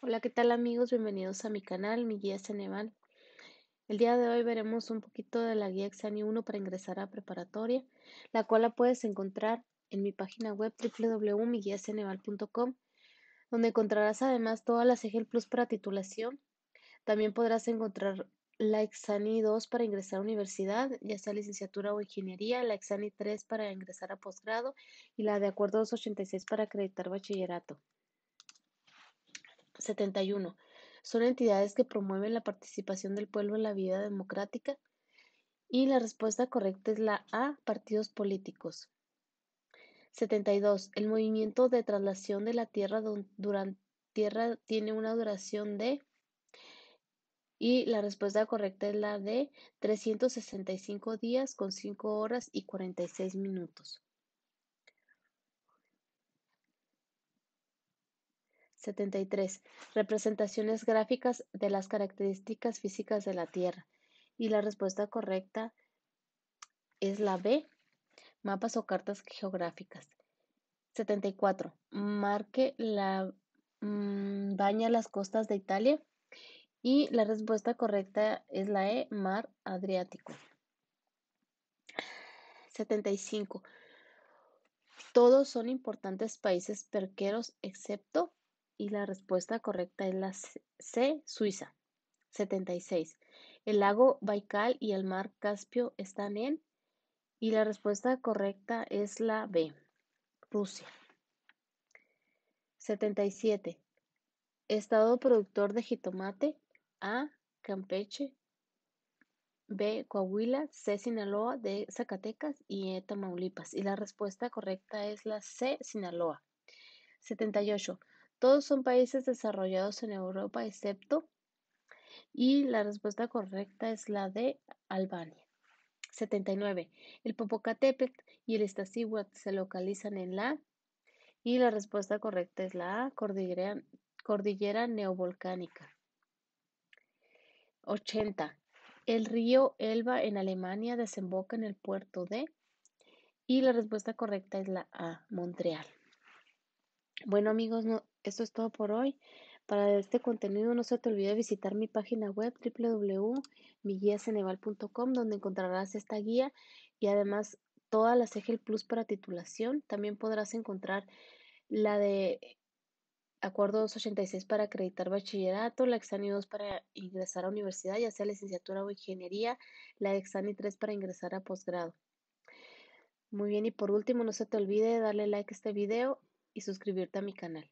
Hola, ¿qué tal amigos? Bienvenidos a mi canal, mi guía Ceneval. El día de hoy veremos un poquito de la guía Exani 1 para ingresar a preparatoria, la cual la puedes encontrar en mi página web www.miguiaceneval.com, donde encontrarás además todas las EGEL Plus para titulación. También podrás encontrar la Exani 2 para ingresar a universidad, ya sea licenciatura o ingeniería, la Exani 3 para ingresar a posgrado y la de acuerdo 286 para acreditar bachillerato. 71. Son entidades que promueven la participación del pueblo en la vida democrática. Y la respuesta correcta es la A, partidos políticos. 72. El movimiento de traslación de la Tierra durante Tierra tiene una duración de y la respuesta correcta es la de 365 días con 5 horas y 46 minutos. 73. Representaciones gráficas de las características físicas de la Tierra. Y la respuesta correcta es la B. Mapas o cartas geográficas. 74. Marque la mm, baña las costas de Italia. Y la respuesta correcta es la E, mar Adriático. 75. Todos son importantes países perqueros excepto y la respuesta correcta es la C, Suiza. 76. El lago Baikal y el mar Caspio están en y la respuesta correcta es la B, Rusia. 77. Estado productor de jitomate A, Campeche, B, Coahuila, C, Sinaloa, D, Zacatecas y E, Tamaulipas. Y la respuesta correcta es la C, Sinaloa. 78. Todos son países desarrollados en Europa excepto y la respuesta correcta es la de Albania. 79. El Popocatépetl y el Iztaccíhuatl se localizan en la y la respuesta correcta es la A, cordillera, cordillera neovolcánica. 80. El río Elba en Alemania desemboca en el puerto de y la respuesta correcta es la A, Montreal. Bueno amigos, no, esto es todo por hoy. Para este contenido no se te olvide visitar mi página web www.miguiaceneval.com donde encontrarás esta guía y además todas las EGEL Plus para titulación. También podrás encontrar la de Acuerdo 286 para acreditar bachillerato, la Exani 2 para ingresar a universidad, ya sea licenciatura o ingeniería, la Exani 3 para ingresar a posgrado. Muy bien, y por último, no se te olvide darle like a este video y suscribirte a mi canal.